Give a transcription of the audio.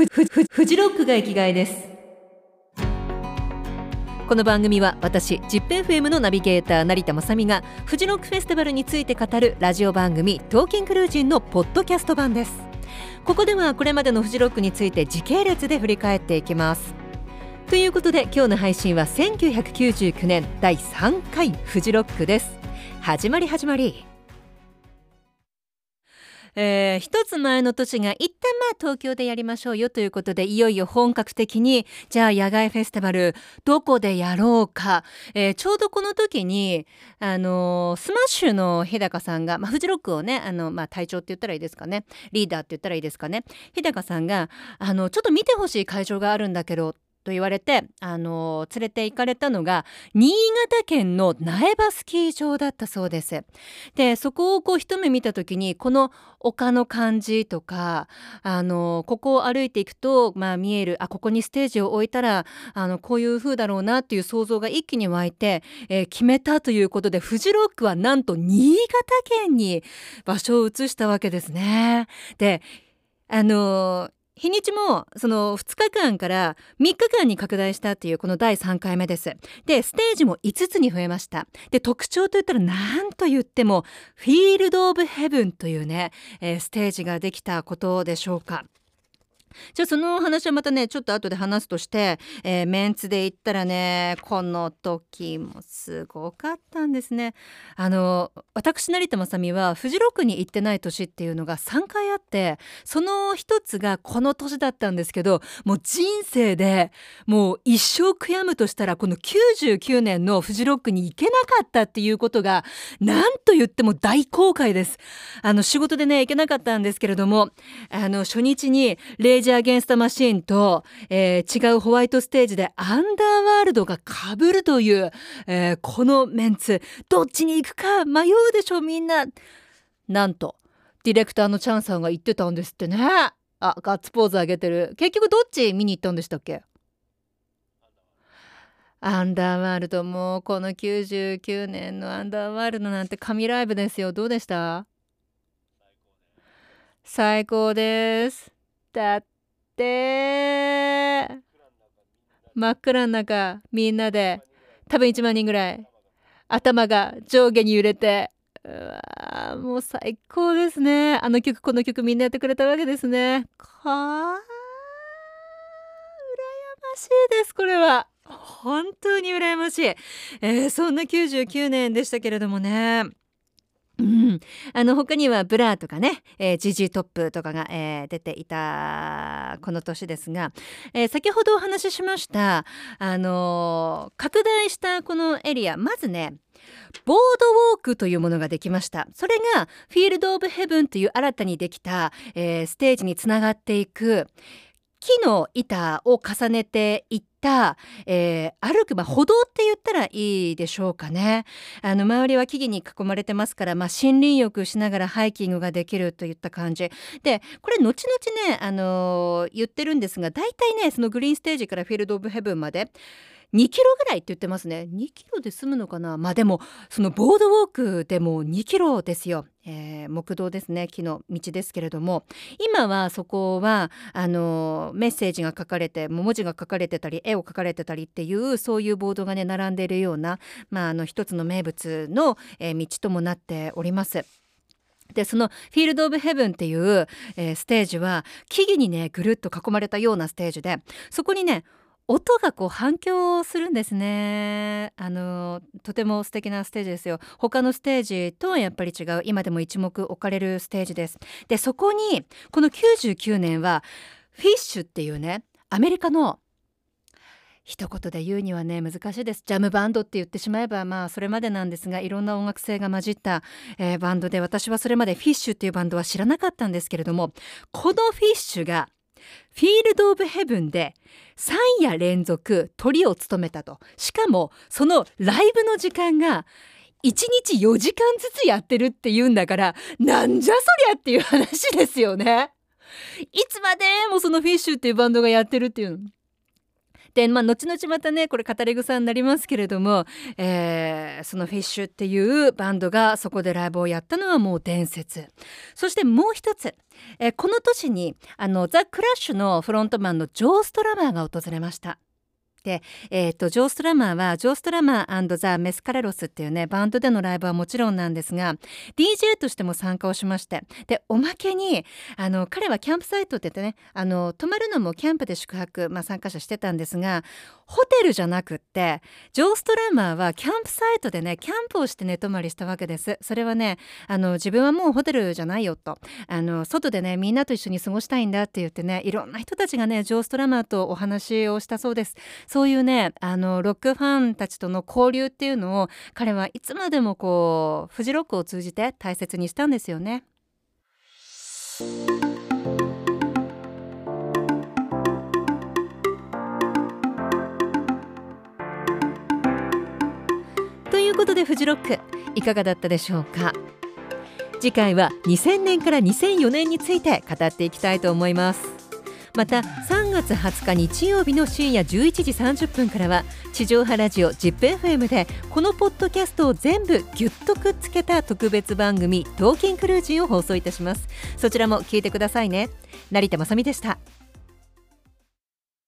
フフフフジロックが生きがいです。この番組は私ジップ FM のナビゲーター成田雅美がフジロックフェスティバルについて語るラジオ番組トーキングルージンのポッドキャスト版です。ここではこれまでのフジロックについて時系列で振り返っていきます。ということで今日の配信は1999年第3回フジロックです。始まり始まり。えー、一つ前の年が一旦まあ東京でやりましょうよということでいよいよ本格的にじゃあ野外フェスティバルどこでやろうか、えー、ちょうどこの時にあのー、スマッシュの日高さんが、まあ、フジロックをねあの、まあ、隊長って言ったらいいですかね。リーダーって言ったらいいですかね。日高さんがあのちょっと見てほしい会場があるんだけどと言われて、あの連れて行かれたのが新潟県の苗場スキー場だったそうです。でそこをこう一目見た時にこの丘の感じとか、あのここを歩いていくと、まあ、見えるあここにステージを置いたらあのこういう風だろうなっていう想像が一気に湧いて、えー、決めたということでフジロックはなんと新潟県に場所を移したわけですね。であの日にちもその2日間から3日間に拡大したっていうこの第3回目です。で、ステージも5つに増えました。で、特徴といったら何と言ってもフィールド・オブ・ヘブンというね、えー、ステージができたことでしょうか。じゃあその話はまたねちょっと後で話すとして、えー、メンツで言ったらねこの時もすごかったんですね。あの私成田雅美はフジロックに行ってない年っていうのが3回あってその一つがこの年だったんですけどもう人生でもう一生悔やむとしたらこの99年のフジロックに行けなかったっていうことが何と言っても大後悔です。あの仕事でね行けなかったんですけれどもあの初日にージ・アゲンスト・マシーンと、えー、違うホワイトステージでアンダーワールドが被るという、えー、このメンツ。どっちに行くか迷うでしょみんな。なんとディレクターのチャンさんが言ってたんですってね。あガッツポーズ上げてる。結局どっち見に行ったんでしたっけ？アンダーワールドもうこの99年のアンダーワールドなんて神ライブですよ。どうでした？最高です。だって真っ暗の中みんなで多分1万人ぐらい頭が上下に揺れてうわもう最高ですね。あの曲この曲みんなやってくれたわけですね。かあ羨ましいですこれは。本当に羨ましい、えー、そんな99年でしたけれどもね、あの他にはブラーとかね、えー、 ZZトップとかが、えー、出ていたこの年ですが、えー、先ほどお話ししましたあの拡大したこのエリアまずねボードウォークというものができました。それがフィールド・オブ・ヘブンという新たにできた、えステージにつながっていく。木の板を重ねていった、えー、歩く、まあ、歩道って言ったらいいでしょうかね。あの周りは木々に囲まれてますから、まあ、森林浴しながらハイキングができるといった感じ。でこれ後々ね、あのー、言ってるんですが大体ねそのグリーンステージからフィールド・オブ・ヘブンまで2キロぐらいって言ってますね。2キロで済むのかな。まあでもそのボードウォークでも2キロですよ、えー、木道ですね木の道ですけれども今はそこはあのメッセージが書かれて文字が書かれてたり絵を描かれてたりっていうそういうボードがね並んでいるような、まあ、あの一つの名物の、えー、道ともなっております。でそのフィールド・オブ・ヘブンっていう、えー、ステージは木々にねぐるっと囲まれたようなステージでそこにね音がこう反響するんですね。あのとても素敵なステージですよ。他のステージとはやっぱり違う。今でも一目置かれるステージです。でそこにこの99年はフィッシュっていうねアメリカの一言で言うにはね難しいです。ジャムバンドって言ってしまえばまあそれまでなんですがいろんな音楽性が混じった、えー、バンドで私はそれまでフィッシュっていうバンドは知らなかったんですけれどもこのフィッシュがフィールド・オブ・ヘブンで3夜連続トリを務めたとしかもそのライブの時間が1日4時間ずつやってるっていうんだからなんじゃそりゃっていう話ですよね。いつまでもそのフィッシュっていうバンドがやってるっていうの。でまあ後々またねこれ語り草になりますけれども、えー、そのフィッシュっていうバンドがそこでライブをやったのはもう伝説そしてもう一つ、えー、この年にあのザ・クラッシュのフロントマンのジョー・ストラマーが訪れました。で、えーと、ジョー・ストラマーはジョー・ストラマーザ・メスカレロスっていうねバンドでのライブはもちろんなんですが DJ としても参加をしましてでおまけにあの彼はキャンプサイトって言ってねあの泊まるのもキャンプで宿泊、まあ、参加者してたんですがホテルじゃなくってジョー・ストラマーはキャンプサイトでねキャンプをして寝泊まりしたわけです。それはねあの自分はもうホテルじゃないよと。あの外でねみんなと一緒に過ごしたいんだって言ってねいろんな人たちがねジョー・ストラマーとお話をしたそうです。そういうねあのロックファンたちとの交流っていうのを彼はいつまでもこうフジロックを通じて大切にしたんですよね。ということでフジロックいかがだったでしょうか？次回は2000年から2004年について語っていきたいと思いますまた3月20日日曜日の深夜11時30分からは地上波ラジオ ZIPFM でこのポッドキャストを全部ぎゅっとくっつけた特別番組「トーキンクルージン」を放送いたします。そちらも聞いてくださいね。成田まさみでした。